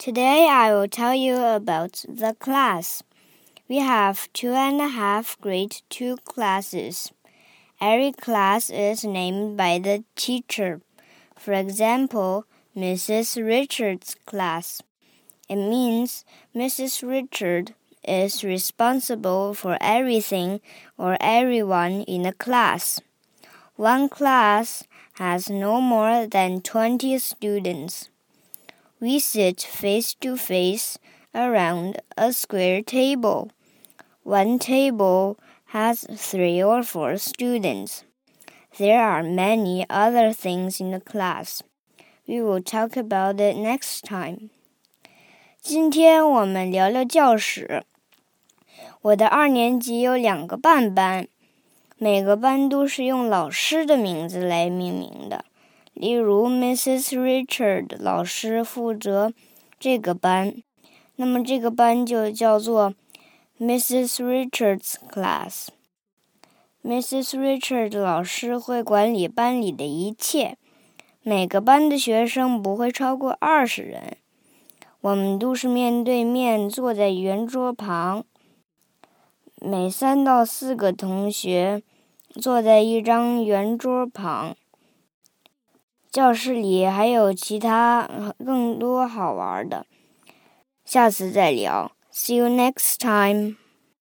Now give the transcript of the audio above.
Today I will tell you about the class. We have two and a half grade two classes. Every class is named by the teacher. For example, Mrs. Richard's class. It means Mrs. Richard is responsible for everything or everyone in the class. One class has no more than 20 students. We sit face to face around a square table. One table has three or four students. There are many other things in the class. We will talk about it next time. 今天我们聊聊教室。我的二年级有两个半班，每个班都是用老师的名字来命名的。 例如，Mrs. Richard 老师负责这个班，那么这个班就叫做 Mrs. Richards Class。Mrs. Richard 老师会管理班里的一切，每个班的学生不会超过二十人。我们都是面对面坐在圆桌旁，每三到四个同学坐在一张圆桌旁。教室里还有其他更多好玩的，下次再聊。See you next time.